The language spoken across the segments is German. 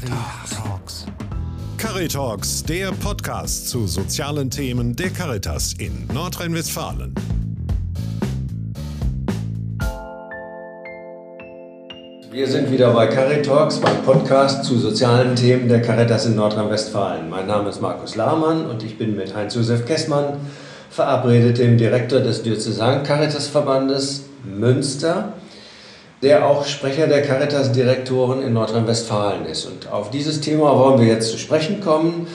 Caritalks. Caritalks, der Podcast zu sozialen Themen der Caritas in Nordrhein-Westfalen. Wir sind wieder bei Caritalks, beim Podcast zu sozialen Themen der Caritas in Nordrhein-Westfalen. Mein Name ist Markus Lahmann und ich bin mit Heinz-Josef Kessmann verabredet, dem Direktor des Diözesan Caritas Verbandes Münster der auch Sprecher der Caritas-Direktoren in Nordrhein-Westfalen ist. Und auf dieses Thema wollen wir jetzt zu sprechen kommen.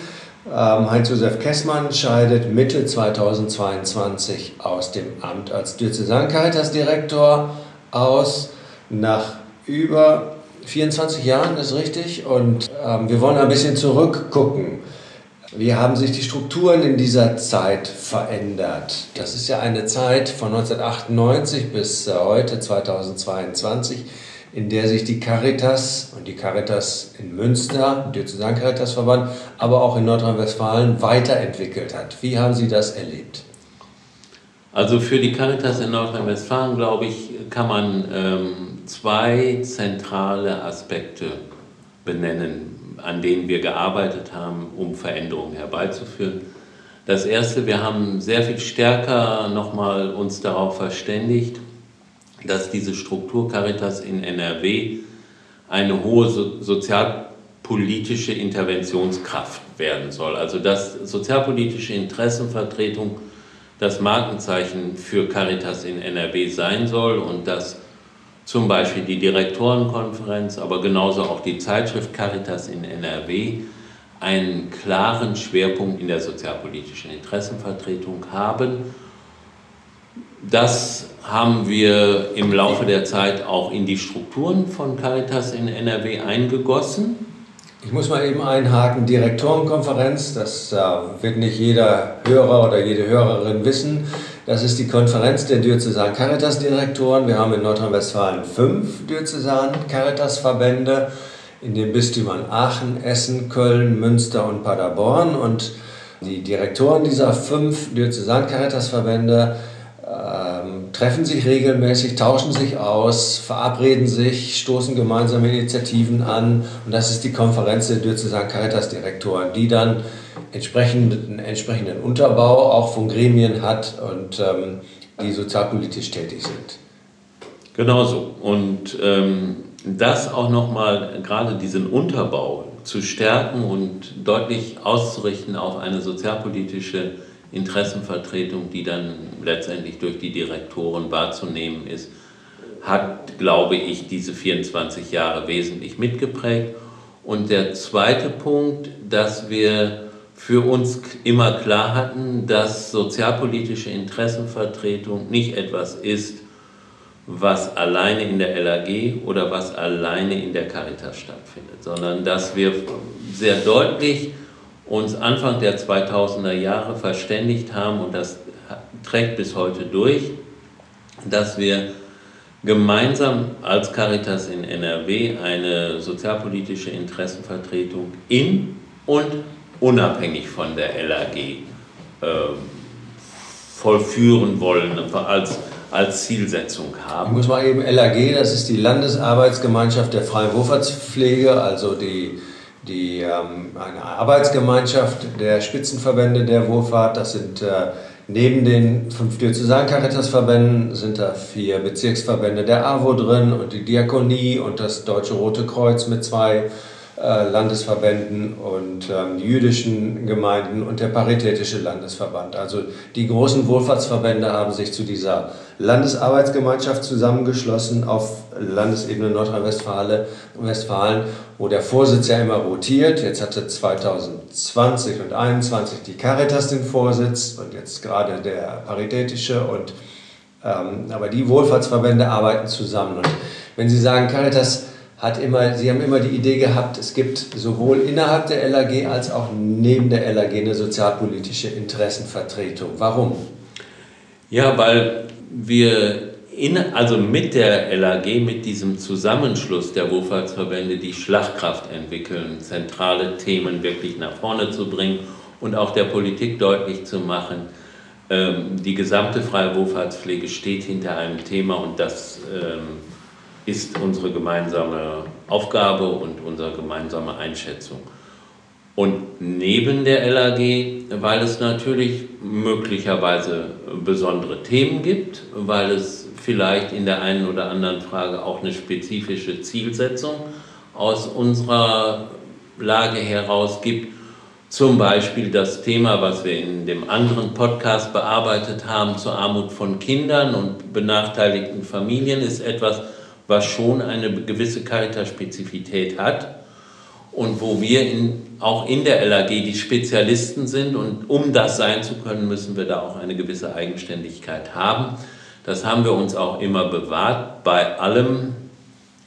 Ähm, Heinz-Josef Kessmann scheidet Mitte 2022 aus dem Amt als Diözesan-Caritas-Direktor aus, nach über 24 Jahren, ist richtig. Und ähm, wir wollen ein bisschen zurückgucken wie haben sich die Strukturen in dieser Zeit verändert? Das ist ja eine Zeit von 1998 bis äh, heute 2022, in der sich die Caritas und die Caritas in Münster, Diözesan Caritas Verband, aber auch in Nordrhein-Westfalen weiterentwickelt hat. Wie haben Sie das erlebt? Also für die Caritas in Nordrhein-Westfalen, glaube ich, kann man ähm, zwei zentrale Aspekte benennen an denen wir gearbeitet haben, um Veränderungen herbeizuführen. Das erste, wir haben sehr viel stärker nochmal uns darauf verständigt, dass diese Struktur Caritas in NRW eine hohe so sozialpolitische Interventionskraft werden soll. Also dass sozialpolitische Interessenvertretung das Markenzeichen für Caritas in NRW sein soll und dass zum Beispiel die Direktorenkonferenz, aber genauso auch die Zeitschrift Caritas in NRW einen klaren Schwerpunkt in der sozialpolitischen Interessenvertretung haben. Das haben wir im Laufe der Zeit auch in die Strukturen von Caritas in NRW eingegossen. Ich muss mal eben einhaken, Direktorenkonferenz, das äh, wird nicht jeder Hörer oder jede Hörerin wissen. Das ist die Konferenz der Diözesan Caritas Direktoren. Wir haben in Nordrhein-Westfalen fünf Diözesan Caritas Verbände in den Bistümern Aachen, Essen, Köln, Münster und Paderborn. Und die Direktoren dieser fünf Diözesan Caritas Verbände ähm, treffen sich regelmäßig, tauschen sich aus, verabreden sich, stoßen gemeinsame Initiativen an. Und das ist die Konferenz der Diözesan Caritas Direktoren, die dann entsprechenden, entsprechenden Unterbau auch von Gremien hat und ähm, die sozialpolitisch tätig sind. Genau so. Und ähm, das auch nochmal, gerade diesen Unterbau zu stärken und deutlich auszurichten auf eine sozialpolitische Interessenvertretung, die dann letztendlich durch die Direktoren wahrzunehmen ist, hat, glaube ich, diese 24 Jahre wesentlich mitgeprägt. Und der zweite Punkt, dass wir für uns immer klar hatten, dass sozialpolitische Interessenvertretung nicht etwas ist, was alleine in der LAG oder was alleine in der Caritas stattfindet, sondern dass wir sehr deutlich uns Anfang der 2000er Jahre verständigt haben, und das trägt bis heute durch, dass wir gemeinsam als Caritas in NRW eine sozialpolitische Interessenvertretung in und unabhängig von der LAG äh, vollführen wollen, als, als Zielsetzung haben. Ich muss mal eben LAG, das ist die Landesarbeitsgemeinschaft der freien Wohlfahrtspflege, also die die, ähm, eine Arbeitsgemeinschaft der Spitzenverbände der Wohlfahrt. Das sind äh, neben den fünf Diözesan-Caritas-Verbänden sind da vier Bezirksverbände der AWO drin und die Diakonie und das Deutsche Rote Kreuz mit zwei Landesverbänden und ähm, jüdischen Gemeinden und der Paritätische Landesverband. Also die großen Wohlfahrtsverbände haben sich zu dieser Landesarbeitsgemeinschaft zusammengeschlossen auf Landesebene Nordrhein-Westfalen, wo der Vorsitz ja immer rotiert. Jetzt hatte 2020 und 2021 die Caritas den Vorsitz und jetzt gerade der Paritätische und ähm, aber die Wohlfahrtsverbände arbeiten zusammen. Und wenn Sie sagen, Caritas hat immer, sie haben immer die Idee gehabt, es gibt sowohl innerhalb der LAG als auch neben der LAG eine sozialpolitische Interessenvertretung. Warum? Ja, weil wir in, also mit der LAG, mit diesem Zusammenschluss der Wohlfahrtsverbände die Schlagkraft entwickeln, zentrale Themen wirklich nach vorne zu bringen und auch der Politik deutlich zu machen, ähm, die gesamte freie Wohlfahrtspflege steht hinter einem Thema und das ähm, ist unsere gemeinsame Aufgabe und unsere gemeinsame Einschätzung. Und neben der LAG, weil es natürlich möglicherweise besondere Themen gibt, weil es vielleicht in der einen oder anderen Frage auch eine spezifische Zielsetzung aus unserer Lage heraus gibt. Zum Beispiel das Thema, was wir in dem anderen Podcast bearbeitet haben, zur Armut von Kindern und benachteiligten Familien, ist etwas, was schon eine gewisse Caritas-Spezifität hat und wo wir in, auch in der LAG die Spezialisten sind und um das sein zu können, müssen wir da auch eine gewisse Eigenständigkeit haben. Das haben wir uns auch immer bewahrt. Bei allem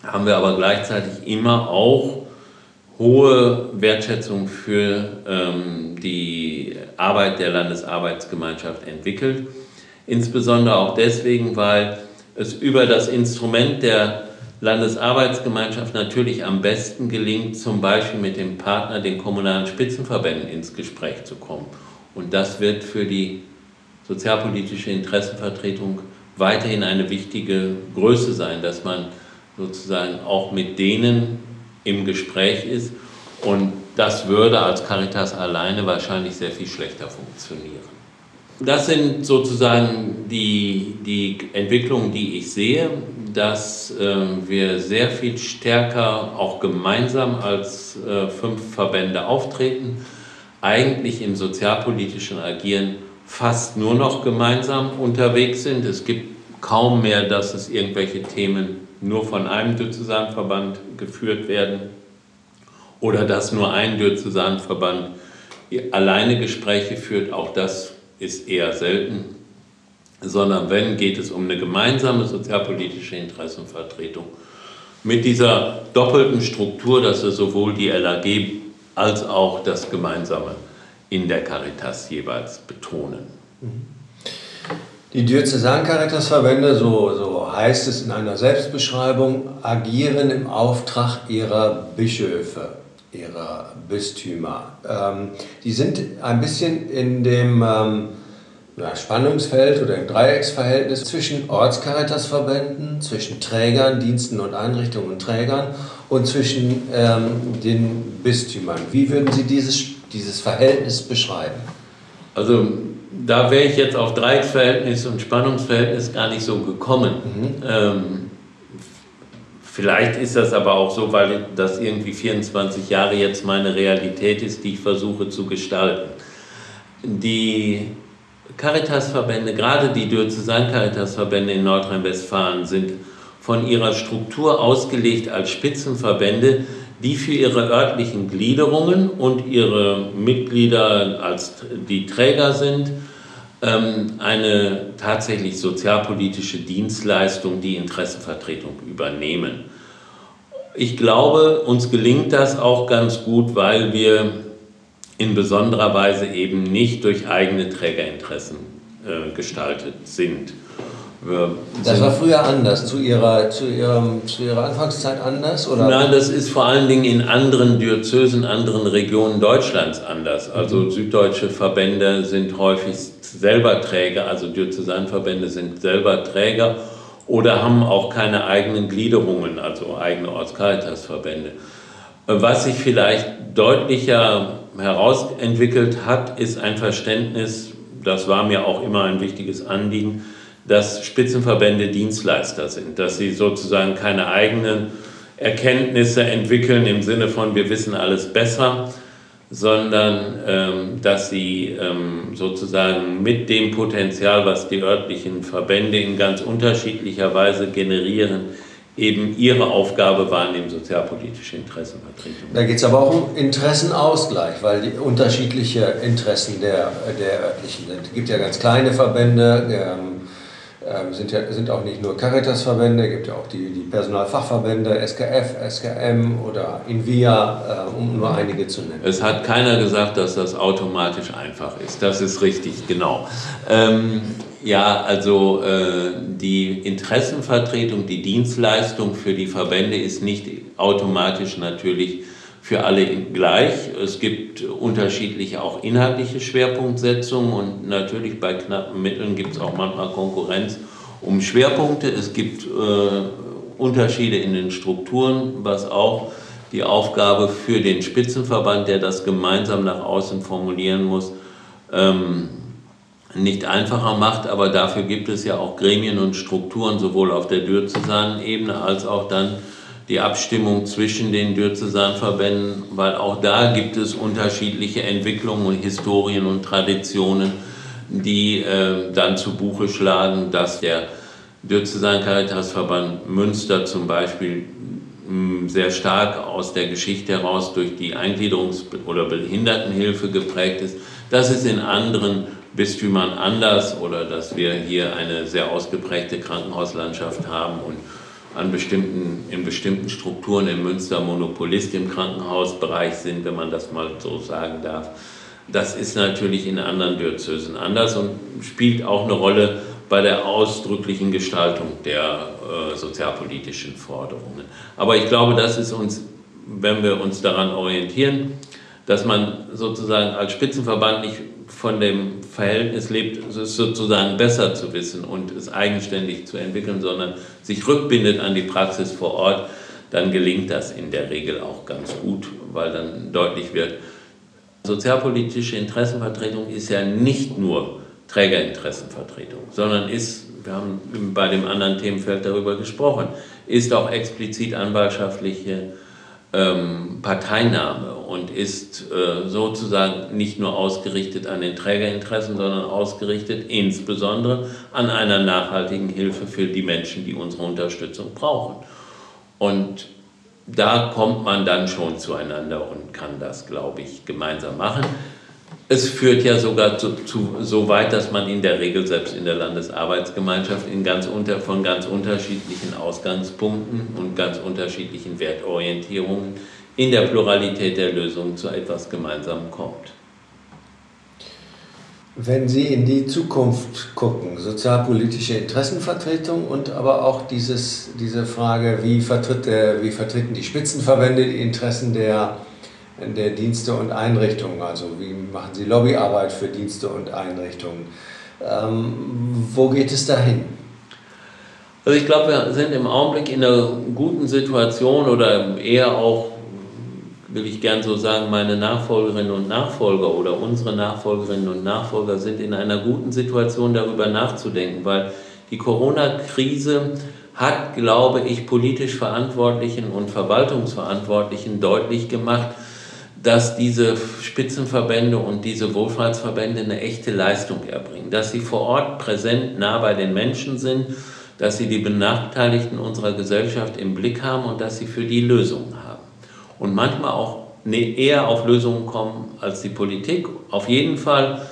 haben wir aber gleichzeitig immer auch hohe Wertschätzung für ähm, die Arbeit der Landesarbeitsgemeinschaft entwickelt. Insbesondere auch deswegen, weil es über das Instrument der Landesarbeitsgemeinschaft natürlich am besten gelingt, zum Beispiel mit dem Partner, den kommunalen Spitzenverbänden, ins Gespräch zu kommen. Und das wird für die sozialpolitische Interessenvertretung weiterhin eine wichtige Größe sein, dass man sozusagen auch mit denen im Gespräch ist. Und das würde als Caritas alleine wahrscheinlich sehr viel schlechter funktionieren. Das sind sozusagen die, die Entwicklungen, die ich sehe, dass äh, wir sehr viel stärker auch gemeinsam als äh, fünf Verbände auftreten, eigentlich im sozialpolitischen Agieren fast nur noch gemeinsam unterwegs sind. Es gibt kaum mehr, dass es irgendwelche Themen nur von einem Diözesanverband geführt werden oder dass nur ein Diözesanverband alleine Gespräche führt. Auch das ist eher selten, sondern wenn, geht es um eine gemeinsame sozialpolitische Interessenvertretung mit dieser doppelten Struktur, dass wir sowohl die LAG als auch das Gemeinsame in der Caritas jeweils betonen. Die Diözesan-Caritas-Verbände, so, so heißt es in einer Selbstbeschreibung, agieren im Auftrag ihrer Bischöfe ihrer Bistümer. Ähm, die sind ein bisschen in dem ähm, ja, Spannungsfeld oder im Dreiecksverhältnis zwischen Ortskaritasverbänden, zwischen Trägern, Diensten und Einrichtungen und Trägern und zwischen ähm, den Bistümern. Wie würden Sie dieses, dieses Verhältnis beschreiben? Also da wäre ich jetzt auf Dreiecksverhältnis und Spannungsverhältnis gar nicht so gekommen. Mhm. Vielleicht ist das aber auch so, weil das irgendwie 24 Jahre jetzt meine Realität ist, die ich versuche zu gestalten. Die Caritasverbände, gerade die Diözesan-Caritasverbände in Nordrhein-Westfalen, sind von ihrer Struktur ausgelegt als Spitzenverbände, die für ihre örtlichen Gliederungen und ihre Mitglieder als die Träger sind, eine tatsächlich sozialpolitische Dienstleistung, die Interessenvertretung übernehmen. Ich glaube, uns gelingt das auch ganz gut, weil wir in besonderer Weise eben nicht durch eigene Trägerinteressen äh, gestaltet sind. Das war früher anders, zu ihrer, zu, ihrem, zu ihrer Anfangszeit anders? Oder? Nein, das ist vor allen Dingen in anderen Diözesen, anderen Regionen Deutschlands anders. Also mhm. süddeutsche Verbände sind häufig selber Träger, also Diözesanverbände sind selber Träger oder haben auch keine eigenen Gliederungen, also eigene Ortscaritasverbände. Was sich vielleicht deutlicher herausentwickelt hat, ist ein Verständnis, das war mir auch immer ein wichtiges Anliegen, dass Spitzenverbände Dienstleister sind, dass sie sozusagen keine eigenen Erkenntnisse entwickeln im Sinne von wir wissen alles besser, sondern ähm, dass sie ähm, sozusagen mit dem Potenzial, was die örtlichen Verbände in ganz unterschiedlicher Weise generieren, eben ihre Aufgabe wahrnehmen, sozialpolitische Interessenvertretung. Da geht es aber auch um Interessenausgleich, weil die unterschiedliche Interessen der, der örtlichen sind. Es gibt ja ganz kleine Verbände, ähm, sind, ja, sind auch nicht nur Caritas-Verbände, gibt ja auch die, die Personalfachverbände, SKF, SKM oder Invia, äh, um nur einige zu nennen. Es hat keiner gesagt, dass das automatisch einfach ist. Das ist richtig, genau. Ähm, ja, also äh, die Interessenvertretung, die Dienstleistung für die Verbände ist nicht automatisch natürlich für alle gleich. Es gibt unterschiedliche auch inhaltliche Schwerpunktsetzungen und natürlich bei knappen Mitteln gibt es auch manchmal Konkurrenz um Schwerpunkte. Es gibt äh, Unterschiede in den Strukturen, was auch die Aufgabe für den Spitzenverband, der das gemeinsam nach außen formulieren muss, ähm, nicht einfacher macht, aber dafür gibt es ja auch Gremien und Strukturen, sowohl auf der diözesanen Ebene als auch dann die Abstimmung zwischen den Diözesanverbänden, weil auch da gibt es unterschiedliche Entwicklungen und Historien und Traditionen, die äh, dann zu Buche schlagen, dass der Diözesan Caritasverband Münster zum Beispiel mh, sehr stark aus der Geschichte heraus durch die Eingliederungs- oder Behindertenhilfe geprägt ist. Das ist in anderen Bistümern anders oder dass wir hier eine sehr ausgeprägte Krankenhauslandschaft haben und an bestimmten, in bestimmten Strukturen in Münster Monopolist im Krankenhausbereich sind, wenn man das mal so sagen darf. Das ist natürlich in anderen Diözesen anders und spielt auch eine Rolle bei der ausdrücklichen Gestaltung der äh, sozialpolitischen Forderungen. Aber ich glaube, das ist uns, wenn wir uns daran orientieren, dass man sozusagen als Spitzenverband nicht von dem Verhältnis lebt, es sozusagen besser zu wissen und es eigenständig zu entwickeln, sondern sich rückbindet an die Praxis vor Ort, dann gelingt das in der Regel auch ganz gut, weil dann deutlich wird, sozialpolitische Interessenvertretung ist ja nicht nur Trägerinteressenvertretung, sondern ist, wir haben bei dem anderen Themenfeld darüber gesprochen, ist auch explizit anwaltschaftliche ähm, Parteinahme und ist äh, sozusagen nicht nur ausgerichtet an den Trägerinteressen, sondern ausgerichtet insbesondere an einer nachhaltigen Hilfe für die Menschen, die unsere Unterstützung brauchen. Und da kommt man dann schon zueinander und kann das, glaube ich, gemeinsam machen. Es führt ja sogar zu, zu, so weit, dass man in der Regel selbst in der Landesarbeitsgemeinschaft in ganz unter, von ganz unterschiedlichen Ausgangspunkten und ganz unterschiedlichen Wertorientierungen in der Pluralität der Lösungen zu etwas Gemeinsamem kommt. Wenn Sie in die Zukunft gucken, sozialpolitische Interessenvertretung und aber auch dieses, diese Frage, wie, vertritt wie vertreten die Spitzenverbände die Interessen der der Dienste und Einrichtungen. Also wie machen Sie Lobbyarbeit für Dienste und Einrichtungen? Ähm, wo geht es dahin? Also ich glaube, wir sind im Augenblick in einer guten Situation oder eher auch, will ich gern so sagen, meine Nachfolgerinnen und Nachfolger oder unsere Nachfolgerinnen und Nachfolger sind in einer guten Situation, darüber nachzudenken, weil die Corona-Krise hat, glaube ich, politisch Verantwortlichen und Verwaltungsverantwortlichen deutlich gemacht, dass diese Spitzenverbände und diese Wohlfahrtsverbände eine echte Leistung erbringen, dass sie vor Ort präsent nah bei den Menschen sind, dass sie die Benachteiligten unserer Gesellschaft im Blick haben und dass sie für die Lösungen haben. Und manchmal auch ne, eher auf Lösungen kommen als die Politik. Auf jeden Fall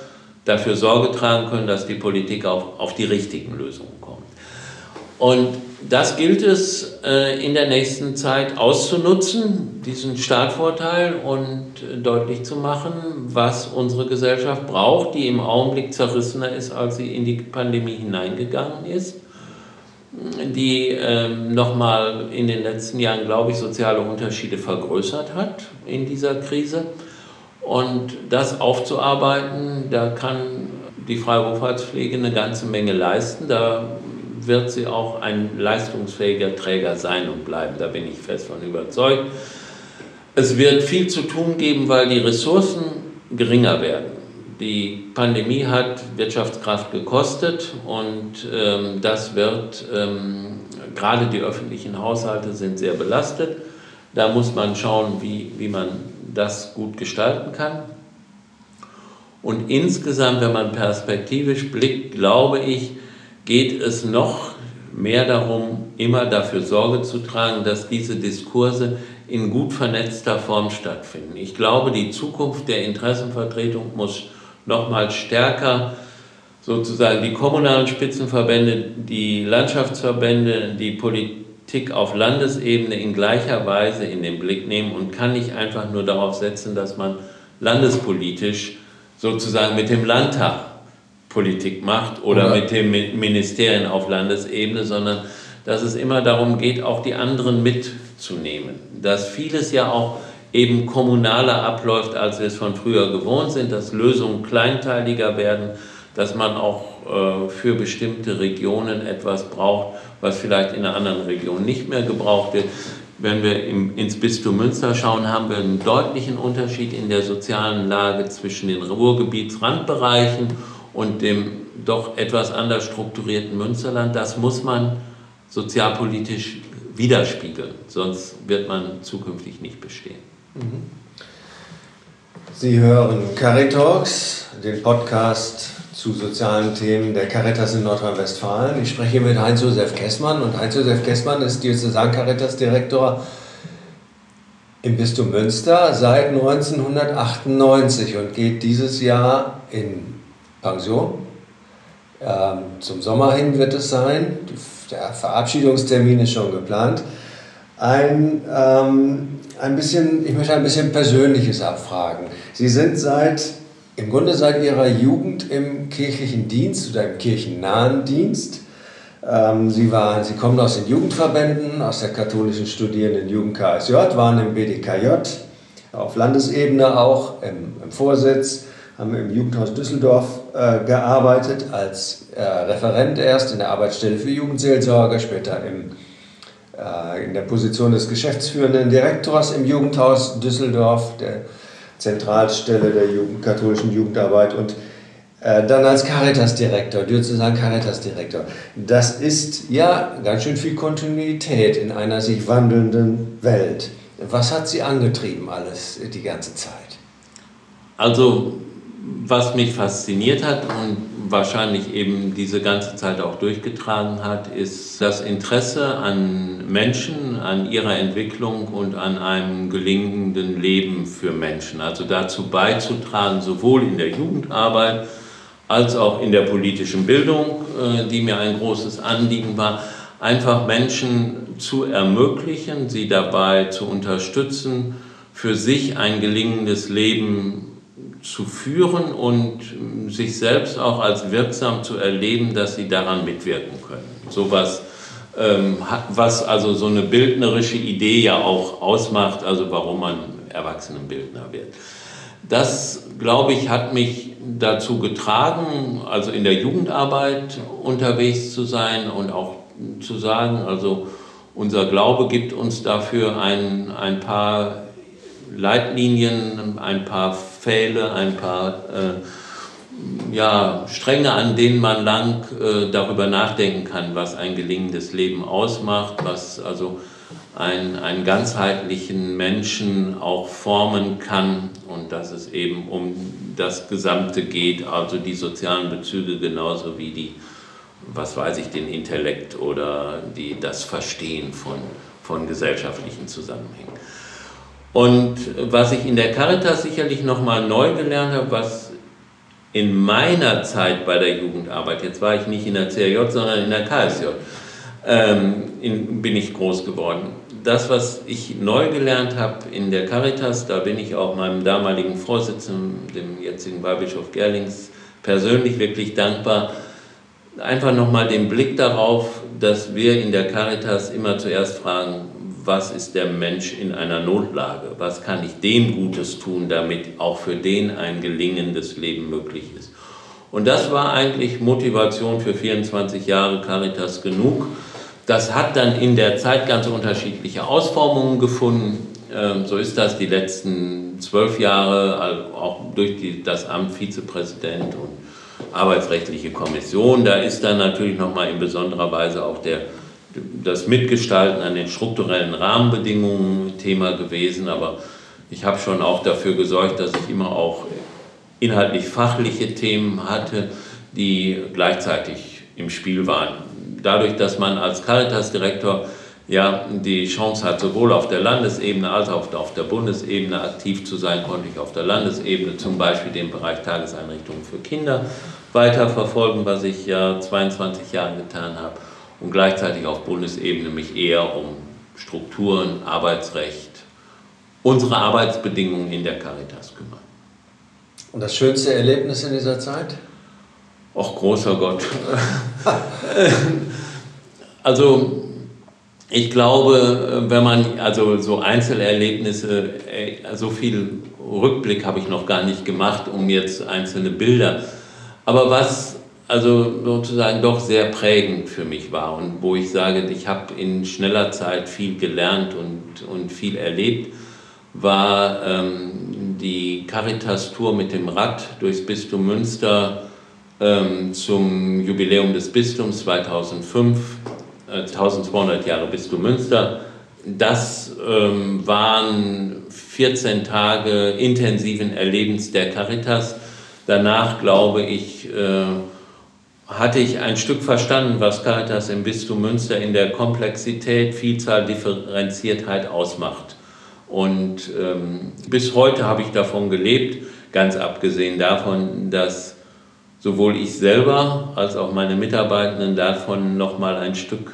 dafür Sorge tragen können, dass die Politik auch auf die richtigen Lösungen kommt. Und das gilt es äh, in der nächsten Zeit auszunutzen, diesen Startvorteil und äh, deutlich zu machen, was unsere Gesellschaft braucht, die im Augenblick zerrissener ist, als sie in die Pandemie hineingegangen ist, die ähm, nochmal in den letzten Jahren, glaube ich, soziale Unterschiede vergrößert hat in dieser Krise. Und das aufzuarbeiten, da kann die Freiberufspflege eine ganze Menge leisten. Da wird sie auch ein leistungsfähiger Träger sein und bleiben. Da bin ich fest von überzeugt. Es wird viel zu tun geben, weil die Ressourcen geringer werden. Die Pandemie hat Wirtschaftskraft gekostet und ähm, das wird, ähm, gerade die öffentlichen Haushalte sind sehr belastet. Da muss man schauen, wie, wie man das gut gestalten kann. Und insgesamt, wenn man perspektivisch blickt, glaube ich, geht es noch mehr darum, immer dafür Sorge zu tragen, dass diese Diskurse in gut vernetzter Form stattfinden. Ich glaube, die Zukunft der Interessenvertretung muss noch mal stärker sozusagen die kommunalen Spitzenverbände, die Landschaftsverbände, die Politik auf Landesebene in gleicher Weise in den Blick nehmen und kann nicht einfach nur darauf setzen, dass man landespolitisch sozusagen mit dem Landtag Politik macht oder, oder mit den Ministerien auf Landesebene, sondern dass es immer darum geht, auch die anderen mitzunehmen. Dass vieles ja auch eben kommunaler abläuft, als wir es von früher gewohnt sind, dass Lösungen kleinteiliger werden, dass man auch äh, für bestimmte Regionen etwas braucht, was vielleicht in einer anderen Region nicht mehr gebraucht wird. Wenn wir im, ins Bistum Münster schauen, haben wir einen deutlichen Unterschied in der sozialen Lage zwischen den Ruhrgebietsrandbereichen und dem doch etwas anders strukturierten Münsterland. Das muss man sozialpolitisch widerspiegeln, sonst wird man zukünftig nicht bestehen. Sie hören Caritalks, den Podcast zu sozialen Themen der Caritas in Nordrhein-Westfalen. Ich spreche hier mit Heinz-Josef Kessmann und Heinz-Josef Kessmann ist Diözesan-Caritas-Direktor im Bistum Münster seit 1998 und geht dieses Jahr in Pension. Ähm, zum Sommer hin wird es sein. Der Verabschiedungstermin ist schon geplant. Ein, ähm, ein bisschen, ich möchte ein bisschen Persönliches abfragen. Sie sind seit im Grunde seit ihrer Jugend im kirchlichen Dienst oder im kirchennahen Dienst. Ähm, sie, waren, sie kommen aus den Jugendverbänden, aus der katholischen Studierenden Jugend KSJ, waren im BDKJ, auf Landesebene auch im, im Vorsitz, haben im Jugendhaus Düsseldorf äh, gearbeitet, als äh, Referent erst in der Arbeitsstelle für Jugendseelsorge, später im, äh, in der Position des geschäftsführenden Direktors im Jugendhaus Düsseldorf, der Zentralstelle der Jugend, katholischen Jugendarbeit und äh, dann als Caritas-Direktor, Diözesan Caritas-Direktor. Das ist ja ganz schön viel Kontinuität in einer sich wandelnden Welt. Was hat Sie angetrieben alles die ganze Zeit? Also, was mich fasziniert hat und wahrscheinlich eben diese ganze Zeit auch durchgetragen hat, ist das Interesse an Menschen, an ihrer Entwicklung und an einem gelingenden Leben für Menschen. Also dazu beizutragen, sowohl in der Jugendarbeit als auch in der politischen Bildung, äh, die mir ein großes Anliegen war, einfach Menschen zu ermöglichen, sie dabei zu unterstützen, für sich ein gelingendes Leben zu führen und sich selbst auch als wirksam zu erleben, dass sie daran mitwirken können. Sowas, ähm, was also so eine bildnerische Idee ja auch ausmacht, also warum man Erwachsenenbildner wird. Das, glaube ich, hat mich dazu getragen, also in der Jugendarbeit unterwegs zu sein und auch zu sagen, also unser Glaube gibt uns dafür ein, ein paar Leitlinien, ein paar Pfähle, ein paar äh, ja, Stränge, an denen man lang äh, darüber nachdenken kann, was ein gelingendes Leben ausmacht, was also ein, einen ganzheitlichen Menschen auch formen kann und dass es eben um das Gesamte geht, also die sozialen Bezüge genauso wie die, was weiß ich, den Intellekt oder die, das Verstehen von, von gesellschaftlichen Zusammenhängen. Und was ich in der Caritas sicherlich nochmal neu gelernt habe, was in meiner Zeit bei der Jugendarbeit, jetzt war ich nicht in der CRJ, sondern in der KSJ, ähm, in, bin ich groß geworden. Das, was ich neu gelernt habe in der Caritas, da bin ich auch meinem damaligen Vorsitzenden, dem jetzigen Weihbischof Gerlings, persönlich wirklich dankbar. Einfach nochmal den Blick darauf, dass wir in der Caritas immer zuerst fragen, was ist der Mensch in einer Notlage, was kann ich dem Gutes tun, damit auch für den ein gelingendes Leben möglich ist. Und das war eigentlich Motivation für 24 Jahre Caritas genug. Das hat dann in der Zeit ganz unterschiedliche Ausformungen gefunden. Ähm, so ist das die letzten zwölf Jahre, auch durch die, das Amt Vizepräsident und Arbeitsrechtliche Kommission. Da ist dann natürlich nochmal in besonderer Weise auch der das Mitgestalten an den strukturellen Rahmenbedingungen Thema gewesen, aber ich habe schon auch dafür gesorgt, dass ich immer auch inhaltlich fachliche Themen hatte, die gleichzeitig im Spiel waren. Dadurch, dass man als Caritas-Direktor ja die Chance hat, sowohl auf der Landesebene als auch auf der Bundesebene aktiv zu sein, konnte ich auf der Landesebene zum Beispiel den Bereich Tageseinrichtungen für Kinder weiterverfolgen, was ich ja 22 Jahre getan habe und gleichzeitig auf Bundesebene mich eher um Strukturen, Arbeitsrecht, unsere Arbeitsbedingungen in der Caritas kümmern. Und das schönste Erlebnis in dieser Zeit? Ach, großer Gott. also, ich glaube, wenn man, also so Einzelerlebnisse, so viel Rückblick habe ich noch gar nicht gemacht, um jetzt einzelne Bilder. Aber was also sozusagen doch sehr prägend für mich war und wo ich sage, ich habe in schneller Zeit viel gelernt und, und viel erlebt, war ähm, die Caritas-Tour mit dem Rad durchs Bistum Münster ähm, zum Jubiläum des Bistums 2005, äh, 1200 Jahre Bistum Münster. Das ähm, waren 14 Tage intensiven Erlebens der Caritas. Danach, glaube ich, äh, hatte ich ein Stück verstanden, was Caritas im Bistum Münster in der Komplexität, Vielzahl, Differenziertheit ausmacht. Und ähm, bis heute habe ich davon gelebt, ganz abgesehen davon, dass sowohl ich selber als auch meine Mitarbeitenden davon nochmal ein Stück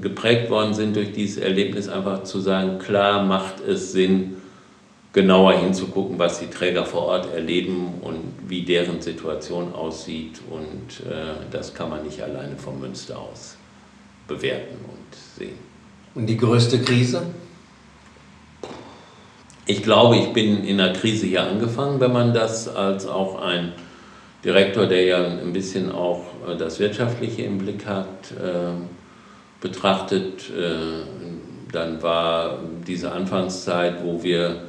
geprägt worden sind durch dieses Erlebnis, einfach zu sagen, klar macht es Sinn, genauer hinzugucken, was die Träger vor Ort erleben und wie deren Situation aussieht. Und äh, das kann man nicht alleine vom Münster aus bewerten und sehen. Und die größte Krise? Ich glaube, ich bin in einer Krise hier angefangen, wenn man das als auch ein Direktor, der ja ein bisschen auch äh, das Wirtschaftliche im Blick hat, äh, betrachtet. Äh, dann war diese Anfangszeit, wo wir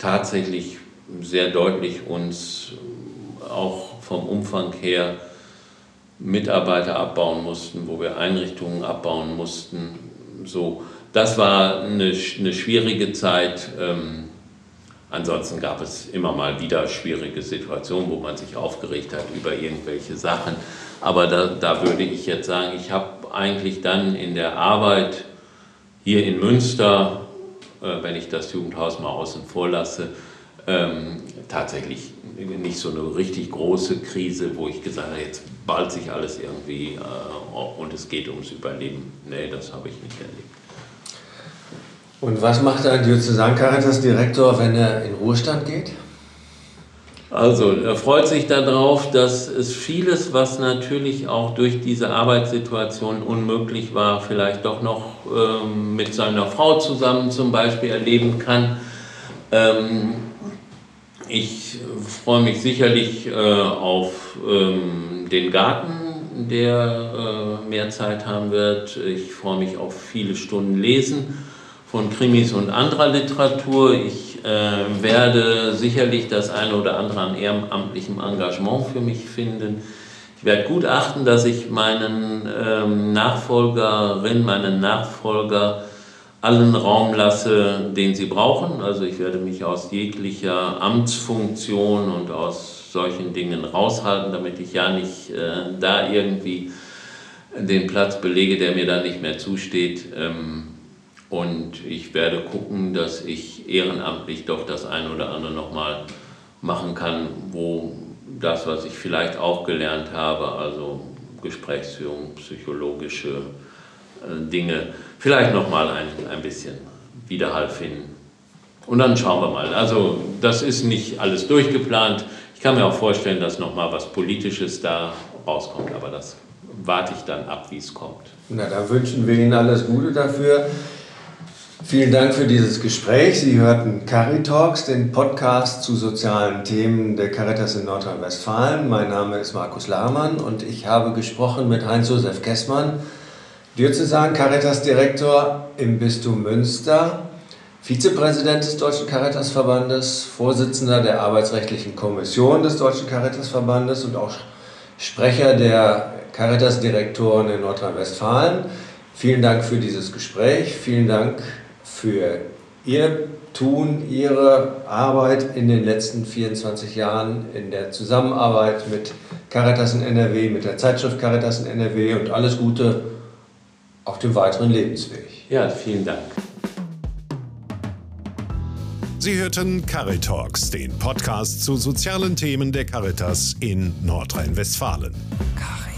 tatsächlich sehr deutlich uns auch vom Umfang her Mitarbeiter abbauen mussten, wo wir Einrichtungen abbauen mussten. So, das war eine, eine schwierige Zeit. Ähm, ansonsten gab es immer mal wieder schwierige Situationen, wo man sich aufgeregt hat über irgendwelche Sachen. Aber da, da würde ich jetzt sagen, ich habe eigentlich dann in der Arbeit hier in Münster wenn ich das Jugendhaus mal außen vor lasse, ähm, tatsächlich nicht so eine richtig große Krise, wo ich gesagt habe, jetzt ballt sich alles irgendwie äh, und es geht ums Überleben. Nee, das habe ich nicht erlebt. Und was macht ein Diözesan Caritas Direktor, wenn er in Ruhestand geht? Also, er freut sich darauf, dass es vieles, was natürlich auch durch diese Arbeitssituation unmöglich war, vielleicht doch noch ähm, mit seiner Frau zusammen zum Beispiel erleben kann. Ähm, ich freue mich sicherlich äh, auf ähm, den Garten, der äh, mehr Zeit haben wird. Ich freue mich auf viele Stunden Lesen von Krimis und anderer Literatur. Ich äh, werde sicherlich das eine oder andere an ehrenamtlichem Engagement für mich finden. Ich werde gut achten, dass ich meinen ähm, Nachfolgerin, meinen Nachfolger allen Raum lasse, den sie brauchen. Also ich werde mich aus jeglicher Amtsfunktion und aus solchen Dingen raushalten, damit ich ja nicht äh, da irgendwie den Platz belege, der mir dann nicht mehr zusteht. Ähm, und ich werde gucken, dass ich ehrenamtlich doch das eine oder andere nochmal machen kann, wo das, was ich vielleicht auch gelernt habe, also Gesprächsführung, psychologische äh, Dinge, vielleicht nochmal ein, ein bisschen Widerhall finden. Und dann schauen wir mal. Also das ist nicht alles durchgeplant. Ich kann mir auch vorstellen, dass nochmal was Politisches da rauskommt, aber das warte ich dann ab, wie es kommt. Na, da wünschen wir Ihnen alles Gute dafür. Vielen Dank für dieses Gespräch. Sie hörten Caritalks, den Podcast zu sozialen Themen der Caritas in Nordrhein-Westfalen. Mein Name ist Markus Lahmann und ich habe gesprochen mit Heinz-Josef Kessmann, Diözesan Caritas-Direktor im Bistum Münster, Vizepräsident des Deutschen Caritasverbandes, Vorsitzender der Arbeitsrechtlichen Kommission des Deutschen Caritasverbandes und auch Sprecher der Caritas-Direktoren in Nordrhein-Westfalen. Vielen Dank für dieses Gespräch. Vielen Dank für Ihr Tun, Ihre Arbeit in den letzten 24 Jahren in der Zusammenarbeit mit Caritas in NRW, mit der Zeitschrift Caritas in NRW und alles Gute auf dem weiteren Lebensweg. Ja, vielen Dank. Sie hörten Caritalks, den Podcast zu sozialen Themen der Caritas in Nordrhein-Westfalen. Caritas.